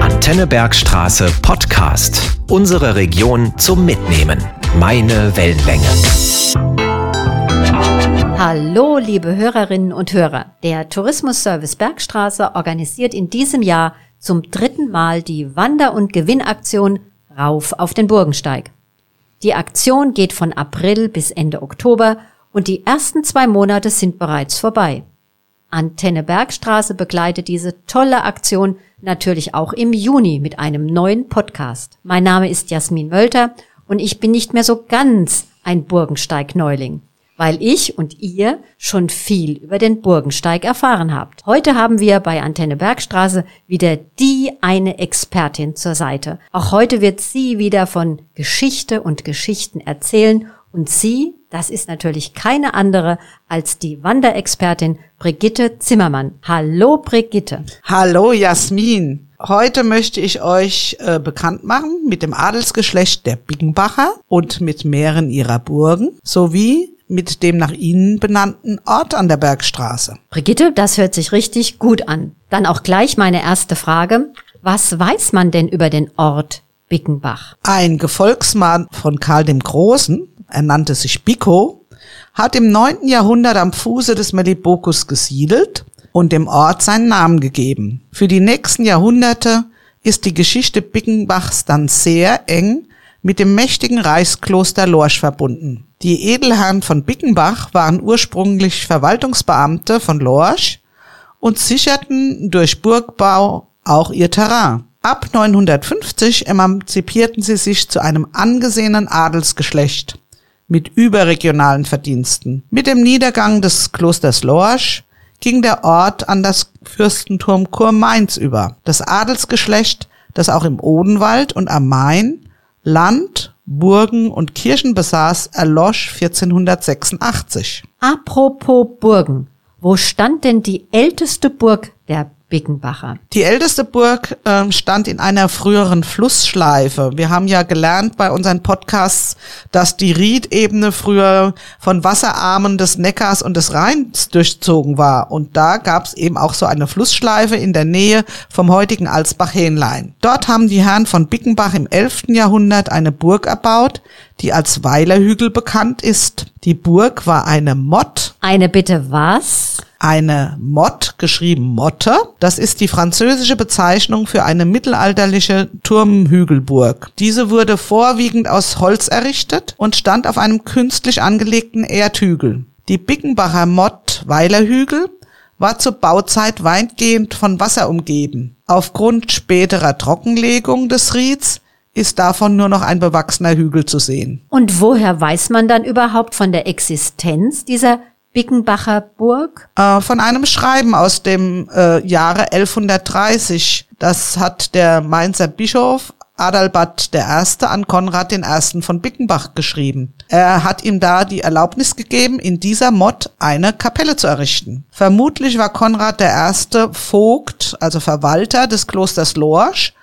Antenne Bergstraße Podcast. Unsere Region zum Mitnehmen. Meine Wellenlänge. Hallo, liebe Hörerinnen und Hörer. Der Tourismusservice Bergstraße organisiert in diesem Jahr zum dritten Mal die Wander- und Gewinnaktion Rauf auf den Burgensteig. Die Aktion geht von April bis Ende Oktober und die ersten zwei Monate sind bereits vorbei. Antenne Bergstraße begleitet diese tolle Aktion natürlich auch im Juni mit einem neuen Podcast. Mein Name ist Jasmin Wölter und ich bin nicht mehr so ganz ein Burgensteig-Neuling weil ich und ihr schon viel über den Burgensteig erfahren habt. Heute haben wir bei Antenne Bergstraße wieder die eine Expertin zur Seite. Auch heute wird sie wieder von Geschichte und Geschichten erzählen und sie, das ist natürlich keine andere als die Wanderexpertin Brigitte Zimmermann. Hallo Brigitte. Hallo Jasmin. Heute möchte ich euch äh, bekannt machen mit dem Adelsgeschlecht der Biggenbacher und mit mehreren ihrer Burgen sowie mit dem nach ihnen benannten Ort an der Bergstraße. Brigitte, das hört sich richtig gut an. Dann auch gleich meine erste Frage. Was weiß man denn über den Ort Bickenbach? Ein Gefolgsmann von Karl dem Großen, er nannte sich Bicko, hat im neunten Jahrhundert am Fuße des Melibokus gesiedelt und dem Ort seinen Namen gegeben. Für die nächsten Jahrhunderte ist die Geschichte Bickenbachs dann sehr eng mit dem mächtigen Reichskloster Lorsch verbunden. Die Edelherren von Bickenbach waren ursprünglich Verwaltungsbeamte von Lorsch und sicherten durch Burgbau auch ihr Terrain. Ab 950 emanzipierten sie sich zu einem angesehenen Adelsgeschlecht mit überregionalen Verdiensten. Mit dem Niedergang des Klosters Lorsch ging der Ort an das Fürstentum Kurmainz über. Das Adelsgeschlecht, das auch im Odenwald und am Main Land, Burgen und Kirchen besaß, erlosch 1486. Apropos Burgen, wo stand denn die älteste Burg der Bickenbacher. Die älteste Burg äh, stand in einer früheren Flussschleife. Wir haben ja gelernt bei unseren Podcasts, dass die Riedebene früher von Wasserarmen des Neckars und des Rheins durchzogen war. Und da gab es eben auch so eine Flussschleife in der Nähe vom heutigen Alsbach-Hähnlein. Dort haben die Herren von Bickenbach im 11. Jahrhundert eine Burg erbaut, die als Weilerhügel bekannt ist. Die Burg war eine Mott. Eine bitte was? Eine Mott, geschrieben Motte. Das ist die französische Bezeichnung für eine mittelalterliche Turmhügelburg. Diese wurde vorwiegend aus Holz errichtet und stand auf einem künstlich angelegten Erdhügel. Die Bickenbacher Mott Weilerhügel war zur Bauzeit weitgehend von Wasser umgeben. Aufgrund späterer Trockenlegung des Rieds ist davon nur noch ein bewachsener Hügel zu sehen. Und woher weiß man dann überhaupt von der Existenz dieser Bickenbacher Burg? Äh, von einem Schreiben aus dem äh, Jahre 1130. Das hat der Mainzer Bischof Adalbert I. an Konrad I. von Bickenbach geschrieben. Er hat ihm da die Erlaubnis gegeben, in dieser Mott eine Kapelle zu errichten. Vermutlich war Konrad I. Vogt, also Verwalter des Klosters Lorsch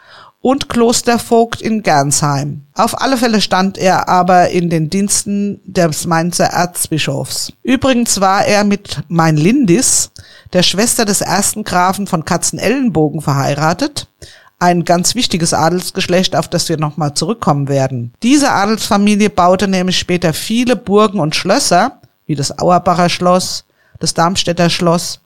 und Klostervogt in Gernsheim. Auf alle Fälle stand er aber in den Diensten des Mainzer Erzbischofs. Übrigens war er mit Mein Lindis, der Schwester des ersten Grafen von Katzenellenbogen, verheiratet. Ein ganz wichtiges Adelsgeschlecht, auf das wir nochmal zurückkommen werden. Diese Adelsfamilie baute nämlich später viele Burgen und Schlösser, wie das Auerbacher Schloss, das Darmstädter Schloss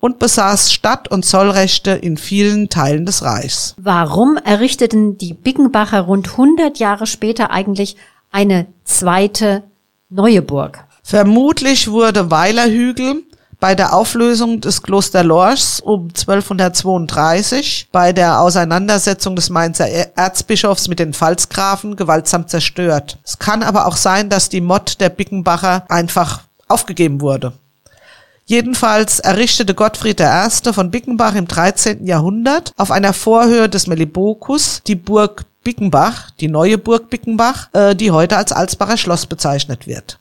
und besaß Stadt- und Zollrechte in vielen Teilen des Reichs. Warum errichteten die Bickenbacher rund 100 Jahre später eigentlich eine zweite neue Burg? Vermutlich wurde Weilerhügel bei der Auflösung des Kloster Lorchs um 1232 bei der Auseinandersetzung des Mainzer Erzbischofs mit den Pfalzgrafen gewaltsam zerstört. Es kann aber auch sein, dass die Mott der Bickenbacher einfach aufgegeben wurde. Jedenfalls errichtete Gottfried I. von Bickenbach im 13. Jahrhundert auf einer Vorhöhe des Melibokus die Burg Bickenbach, die neue Burg Bickenbach, äh, die heute als Alsbacher Schloss bezeichnet wird.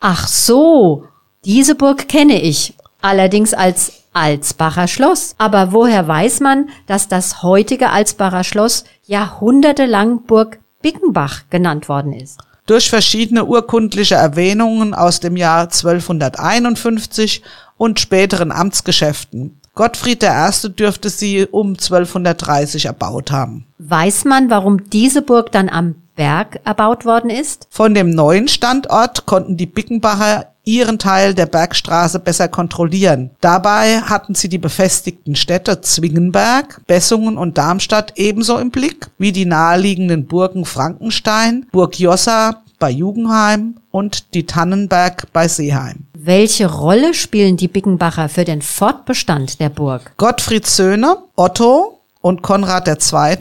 Ach so, diese Burg kenne ich, allerdings als Alsbacher Schloss. Aber woher weiß man, dass das heutige Alsbacher Schloss jahrhundertelang Burg Bickenbach genannt worden ist? Durch verschiedene urkundliche Erwähnungen aus dem Jahr 1251 und späteren Amtsgeschäften. Gottfried I. dürfte sie um 1230 erbaut haben. Weiß man, warum diese Burg dann am Berg erbaut worden ist? Von dem neuen Standort konnten die Bickenbacher ihren Teil der Bergstraße besser kontrollieren. Dabei hatten sie die befestigten Städte Zwingenberg, Bessungen und Darmstadt ebenso im Blick wie die naheliegenden Burgen Frankenstein, Burg Jossa bei Jugendheim und die Tannenberg bei Seeheim. Welche Rolle spielen die Bickenbacher für den Fortbestand der Burg? Gottfrieds Söhne, Otto und Konrad II.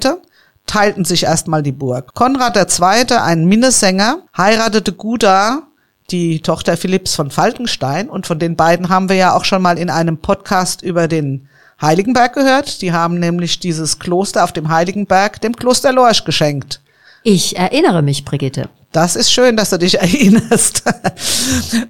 teilten sich erstmal die Burg. Konrad II., ein Minnesänger, heiratete Guda, die Tochter Philipps von Falkenstein, und von den beiden haben wir ja auch schon mal in einem Podcast über den Heiligenberg gehört. Die haben nämlich dieses Kloster auf dem Heiligenberg dem Kloster Lorsch geschenkt. Ich erinnere mich, Brigitte. Das ist schön, dass du dich erinnerst.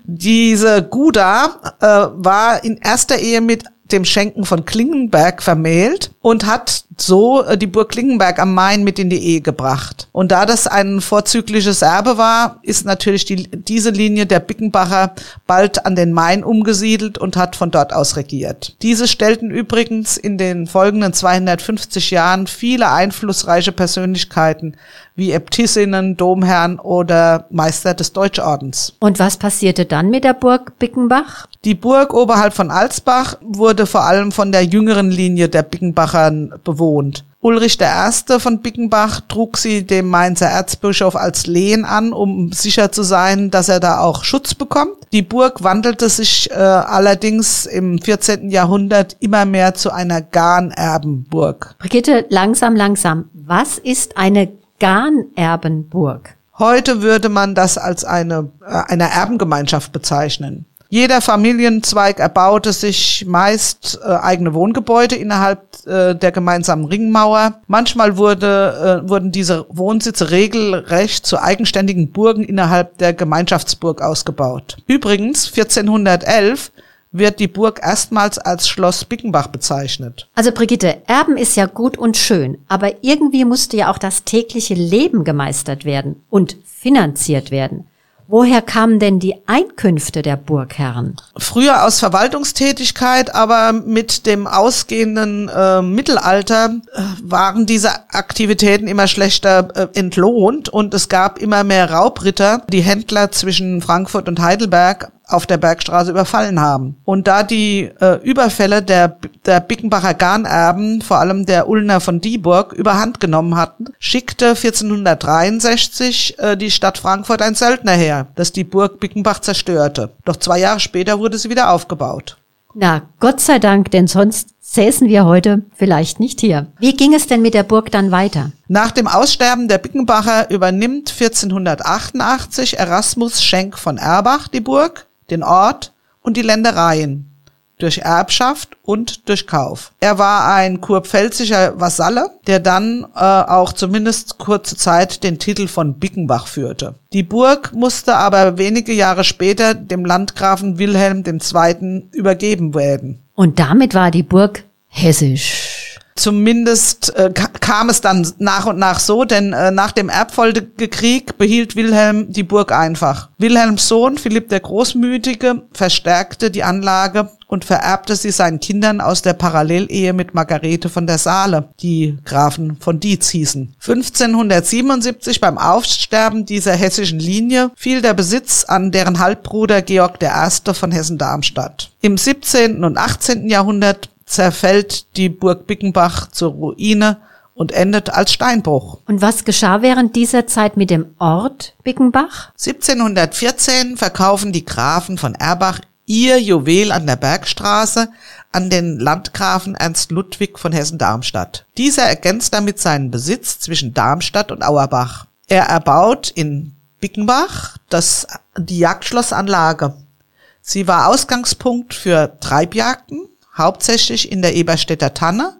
Diese Guda äh, war in erster Ehe mit dem Schenken von Klingenberg vermählt und hat so äh, die Burg Klingenberg am Main mit in die Ehe gebracht. Und da das ein vorzügliches Erbe war, ist natürlich die, diese Linie der Bickenbacher bald an den Main umgesiedelt und hat von dort aus regiert. Diese stellten übrigens in den folgenden 250 Jahren viele einflussreiche Persönlichkeiten wie Äbtissinnen, Domherren oder Meister des Deutschordens. Und was passierte dann mit der Burg Bickenbach? Die Burg oberhalb von Alsbach wurde vor allem von der jüngeren Linie der Bickenbachern bewohnt. Ulrich I. von Bickenbach trug sie dem Mainzer Erzbischof als Lehen an, um sicher zu sein, dass er da auch Schutz bekommt. Die Burg wandelte sich äh, allerdings im 14. Jahrhundert immer mehr zu einer Garnerbenburg. Brigitte, langsam, langsam. Was ist eine Garnerbenburg? Heute würde man das als eine, äh, eine Erbengemeinschaft bezeichnen. Jeder Familienzweig erbaute sich meist äh, eigene Wohngebäude innerhalb äh, der gemeinsamen Ringmauer. Manchmal wurde, äh, wurden diese Wohnsitze regelrecht zu eigenständigen Burgen innerhalb der Gemeinschaftsburg ausgebaut. Übrigens, 1411 wird die Burg erstmals als Schloss Bickenbach bezeichnet. Also Brigitte, Erben ist ja gut und schön, aber irgendwie musste ja auch das tägliche Leben gemeistert werden und finanziert werden. Woher kamen denn die Einkünfte der Burgherren? Früher aus Verwaltungstätigkeit, aber mit dem ausgehenden äh, Mittelalter äh, waren diese Aktivitäten immer schlechter äh, entlohnt und es gab immer mehr Raubritter, die Händler zwischen Frankfurt und Heidelberg auf der Bergstraße überfallen haben. Und da die äh, Überfälle der, der Bickenbacher Garnerben, vor allem der Ulner von Dieburg, überhand genommen hatten, schickte 1463 äh, die Stadt Frankfurt ein Söldner her, das die Burg Bickenbach zerstörte. Doch zwei Jahre später wurde sie wieder aufgebaut. Na, Gott sei Dank, denn sonst säßen wir heute vielleicht nicht hier. Wie ging es denn mit der Burg dann weiter? Nach dem Aussterben der Bickenbacher übernimmt 1488 Erasmus Schenk von Erbach die Burg den Ort und die Ländereien durch Erbschaft und durch Kauf. Er war ein kurpfälzischer Vasalle, der dann äh, auch zumindest kurze Zeit den Titel von Bickenbach führte. Die Burg musste aber wenige Jahre später dem Landgrafen Wilhelm II. übergeben werden. Und damit war die Burg hessisch. Zumindest äh, kam es dann nach und nach so, denn äh, nach dem Erbfolgekrieg behielt Wilhelm die Burg einfach. Wilhelms Sohn Philipp der Großmütige verstärkte die Anlage und vererbte sie seinen Kindern aus der Parallelehe mit Margarete von der Saale, die Grafen von Dietz hießen. 1577 beim Aufsterben dieser hessischen Linie fiel der Besitz an deren Halbbruder Georg I. von Hessen-Darmstadt. Im 17. und 18. Jahrhundert zerfällt die Burg Bickenbach zur Ruine und endet als Steinbruch. Und was geschah während dieser Zeit mit dem Ort Bickenbach? 1714 verkaufen die Grafen von Erbach ihr Juwel an der Bergstraße an den Landgrafen Ernst Ludwig von Hessen-Darmstadt. Dieser ergänzt damit seinen Besitz zwischen Darmstadt und Auerbach. Er erbaut in Bickenbach das, die Jagdschlossanlage. Sie war Ausgangspunkt für Treibjagden hauptsächlich in der Eberstädter Tanne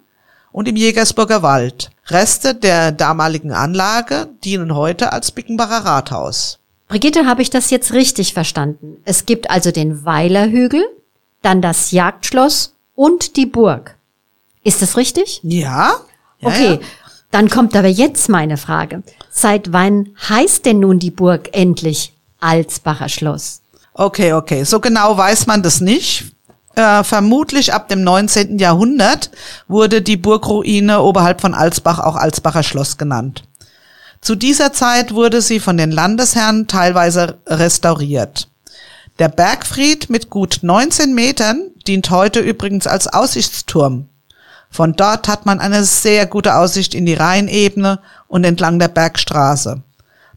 und im Jägersburger Wald. Reste der damaligen Anlage dienen heute als Bickenbacher Rathaus. Brigitte, habe ich das jetzt richtig verstanden? Es gibt also den Weilerhügel, dann das Jagdschloss und die Burg. Ist das richtig? Ja. ja okay, ja. dann kommt aber jetzt meine Frage. Seit wann heißt denn nun die Burg endlich Alsbacher Schloss? Okay, okay. So genau weiß man das nicht. Äh, vermutlich ab dem 19. Jahrhundert wurde die Burgruine oberhalb von Alsbach auch Alsbacher Schloss genannt. Zu dieser Zeit wurde sie von den Landesherren teilweise restauriert. Der Bergfried mit gut 19 Metern dient heute übrigens als Aussichtsturm. Von dort hat man eine sehr gute Aussicht in die Rheinebene und entlang der Bergstraße.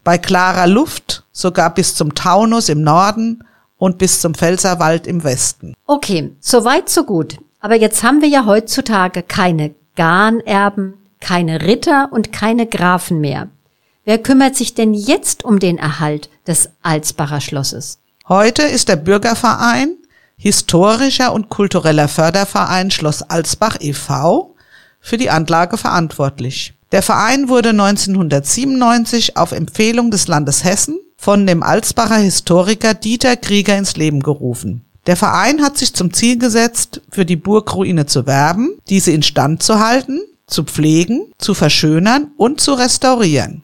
Bei klarer Luft sogar bis zum Taunus im Norden und bis zum Pfälzerwald im Westen. Okay, so weit, so gut. Aber jetzt haben wir ja heutzutage keine Garnerben, keine Ritter und keine Grafen mehr. Wer kümmert sich denn jetzt um den Erhalt des Alsbacher Schlosses? Heute ist der Bürgerverein, historischer und kultureller Förderverein Schloss Alsbach e.V. für die Anlage verantwortlich. Der Verein wurde 1997 auf Empfehlung des Landes Hessen von dem Alsbacher Historiker Dieter Krieger ins Leben gerufen. Der Verein hat sich zum Ziel gesetzt, für die Burgruine zu werben, diese instand zu halten, zu pflegen, zu verschönern und zu restaurieren.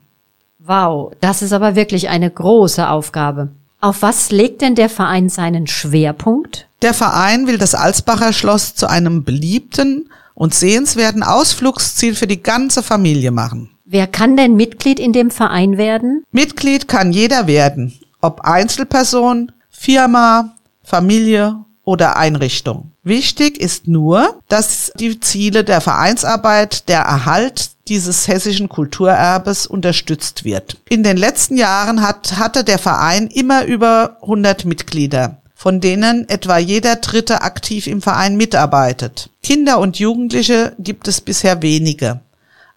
Wow, das ist aber wirklich eine große Aufgabe. Auf was legt denn der Verein seinen Schwerpunkt? Der Verein will das Alsbacher Schloss zu einem beliebten und sehenswerten Ausflugsziel für die ganze Familie machen. Wer kann denn Mitglied in dem Verein werden? Mitglied kann jeder werden, ob Einzelperson, Firma, Familie oder Einrichtung. Wichtig ist nur, dass die Ziele der Vereinsarbeit, der Erhalt dieses hessischen Kulturerbes unterstützt wird. In den letzten Jahren hat, hatte der Verein immer über 100 Mitglieder von denen etwa jeder Dritte aktiv im Verein mitarbeitet. Kinder und Jugendliche gibt es bisher wenige.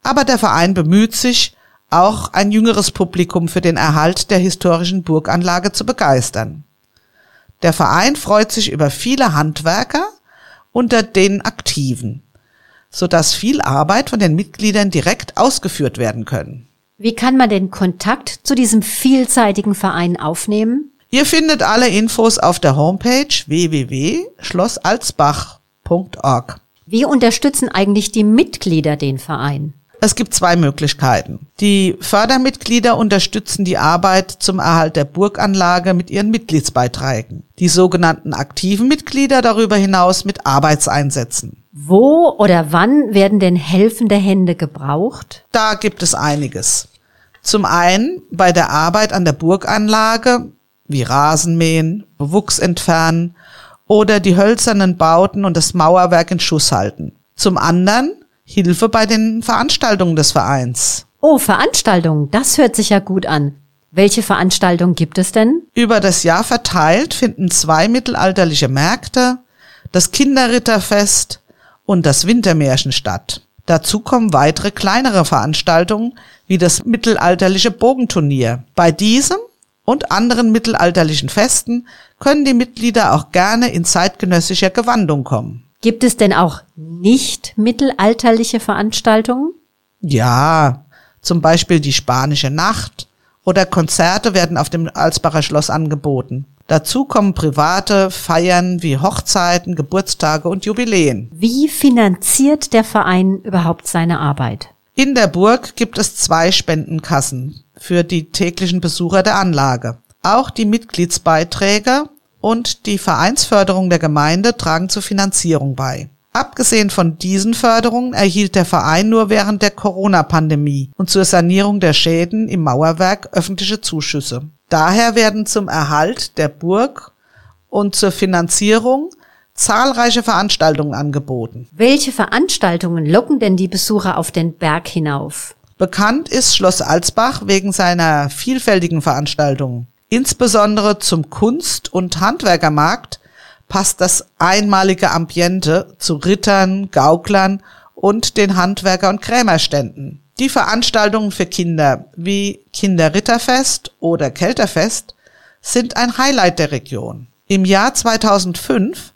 Aber der Verein bemüht sich, auch ein jüngeres Publikum für den Erhalt der historischen Burganlage zu begeistern. Der Verein freut sich über viele Handwerker unter den Aktiven sodass viel Arbeit von den Mitgliedern direkt ausgeführt werden können. Wie kann man den Kontakt zu diesem vielseitigen Verein aufnehmen? Ihr findet alle Infos auf der Homepage www.schlossalsbach.org. Wie unterstützen eigentlich die Mitglieder den Verein? Es gibt zwei Möglichkeiten. Die Fördermitglieder unterstützen die Arbeit zum Erhalt der Burganlage mit ihren Mitgliedsbeiträgen. Die sogenannten aktiven Mitglieder darüber hinaus mit Arbeitseinsätzen. Wo oder wann werden denn helfende Hände gebraucht? Da gibt es einiges. Zum einen bei der Arbeit an der Burganlage, wie Rasenmähen, Bewuchs entfernen oder die hölzernen Bauten und das Mauerwerk in Schuss halten. Zum anderen Hilfe bei den Veranstaltungen des Vereins. Oh, Veranstaltungen, das hört sich ja gut an. Welche Veranstaltungen gibt es denn? Über das Jahr verteilt finden zwei mittelalterliche Märkte, das Kinderritterfest und das Wintermärchen statt. Dazu kommen weitere kleinere Veranstaltungen wie das mittelalterliche Bogenturnier. Bei diesem und anderen mittelalterlichen Festen können die Mitglieder auch gerne in zeitgenössischer Gewandung kommen. Gibt es denn auch nicht mittelalterliche Veranstaltungen? Ja, zum Beispiel die spanische Nacht oder Konzerte werden auf dem Alsbacher Schloss angeboten. Dazu kommen private Feiern wie Hochzeiten, Geburtstage und Jubiläen. Wie finanziert der Verein überhaupt seine Arbeit? In der Burg gibt es zwei Spendenkassen für die täglichen Besucher der Anlage. Auch die Mitgliedsbeiträge und die Vereinsförderung der Gemeinde tragen zur Finanzierung bei. Abgesehen von diesen Förderungen erhielt der Verein nur während der Corona-Pandemie und zur Sanierung der Schäden im Mauerwerk öffentliche Zuschüsse. Daher werden zum Erhalt der Burg und zur Finanzierung zahlreiche Veranstaltungen angeboten. Welche Veranstaltungen locken denn die Besucher auf den Berg hinauf? Bekannt ist Schloss Alsbach wegen seiner vielfältigen Veranstaltungen. Insbesondere zum Kunst- und Handwerkermarkt passt das einmalige Ambiente zu Rittern, Gauklern und den Handwerker- und Krämerständen. Die Veranstaltungen für Kinder wie Kinderritterfest oder Kälterfest sind ein Highlight der Region. Im Jahr 2005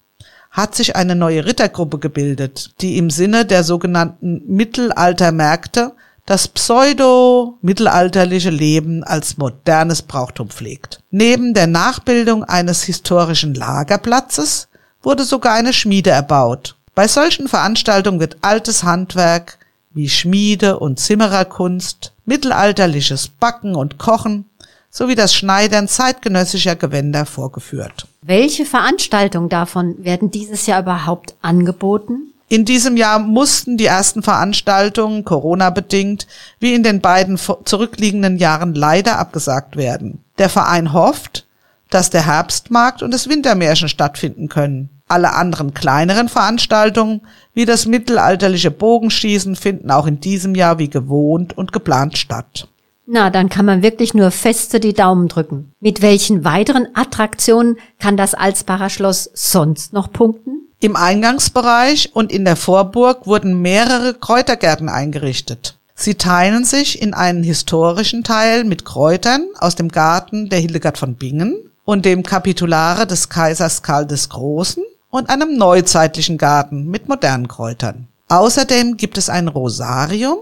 hat sich eine neue Rittergruppe gebildet, die im Sinne der sogenannten Mittelaltermärkte das pseudo-mittelalterliche Leben als modernes Brauchtum pflegt. Neben der Nachbildung eines historischen Lagerplatzes wurde sogar eine Schmiede erbaut. Bei solchen Veranstaltungen wird altes Handwerk wie Schmiede und Zimmererkunst, mittelalterliches Backen und Kochen sowie das Schneidern zeitgenössischer Gewänder vorgeführt. Welche Veranstaltungen davon werden dieses Jahr überhaupt angeboten? In diesem Jahr mussten die ersten Veranstaltungen, Corona-bedingt, wie in den beiden zurückliegenden Jahren leider abgesagt werden. Der Verein hofft, dass der Herbstmarkt und das Wintermärchen stattfinden können. Alle anderen kleineren Veranstaltungen, wie das mittelalterliche Bogenschießen, finden auch in diesem Jahr wie gewohnt und geplant statt. Na, dann kann man wirklich nur feste die Daumen drücken. Mit welchen weiteren Attraktionen kann das Alsbacher Schloss sonst noch punkten? Im Eingangsbereich und in der Vorburg wurden mehrere Kräutergärten eingerichtet. Sie teilen sich in einen historischen Teil mit Kräutern aus dem Garten der Hildegard von Bingen und dem Kapitulare des Kaisers Karl des Großen und einem neuzeitlichen Garten mit modernen Kräutern. Außerdem gibt es ein Rosarium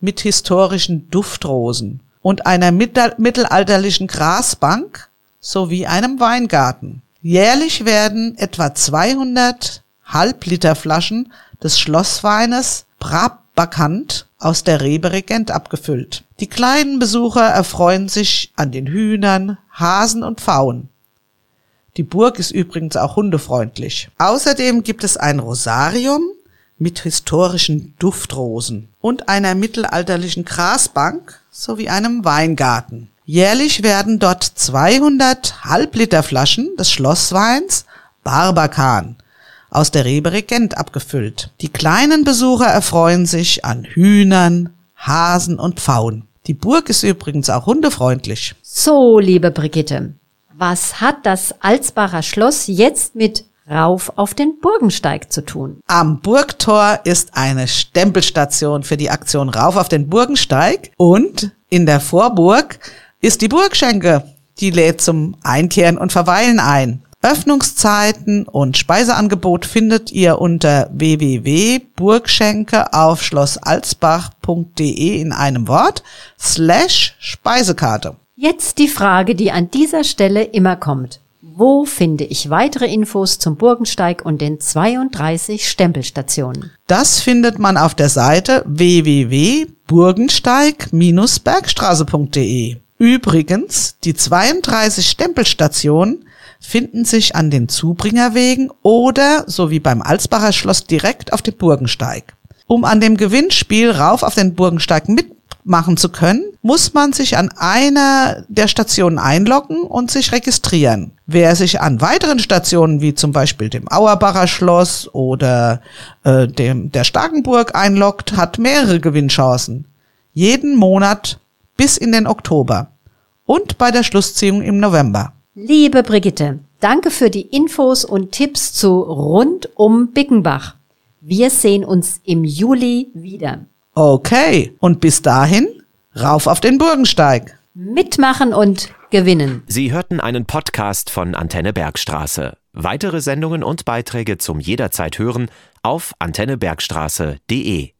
mit historischen Duftrosen und einer mittelalterlichen Grasbank sowie einem Weingarten. Jährlich werden etwa 200 Halbliterflaschen des Schlossweines Brabakant aus der Rebe Regent abgefüllt. Die kleinen Besucher erfreuen sich an den Hühnern, Hasen und Pfauen. Die Burg ist übrigens auch hundefreundlich. Außerdem gibt es ein Rosarium mit historischen Duftrosen und einer mittelalterlichen Grasbank sowie einem Weingarten. Jährlich werden dort 200 Halbliterflaschen des Schlossweins Barbakan aus der Rebe Regent abgefüllt. Die kleinen Besucher erfreuen sich an Hühnern, Hasen und Pfauen. Die Burg ist übrigens auch hundefreundlich. So, liebe Brigitte, was hat das Alsbacher Schloss jetzt mit rauf auf den Burgensteig zu tun? Am Burgtor ist eine Stempelstation für die Aktion Rauf auf den Burgensteig und in der Vorburg ist die Burgschenke. Die lädt zum Einkehren und Verweilen ein. Öffnungszeiten und Speiseangebot findet ihr unter www.burgschenke auf schlossalsbach.de in einem Wort slash Speisekarte. Jetzt die Frage, die an dieser Stelle immer kommt. Wo finde ich weitere Infos zum Burgensteig und den 32 Stempelstationen? Das findet man auf der Seite www.burgensteig-bergstraße.de. Übrigens, die 32 Stempelstationen finden sich an den Zubringerwegen oder, so wie beim Alsbacher Schloss, direkt auf dem Burgensteig. Um an dem Gewinnspiel rauf auf den Burgensteig mit machen zu können, muss man sich an einer der Stationen einloggen und sich registrieren. Wer sich an weiteren Stationen wie zum Beispiel dem Auerbacher Schloss oder äh, dem der Starkenburg einloggt, hat mehrere Gewinnchancen. Jeden Monat bis in den Oktober und bei der Schlussziehung im November. Liebe Brigitte, danke für die Infos und Tipps zu rund um Bickenbach. Wir sehen uns im Juli wieder. Okay, und bis dahin, rauf auf den Burgensteig. Mitmachen und gewinnen. Sie hörten einen Podcast von Antenne Bergstraße. Weitere Sendungen und Beiträge zum jederzeit hören auf antennebergstraße.de.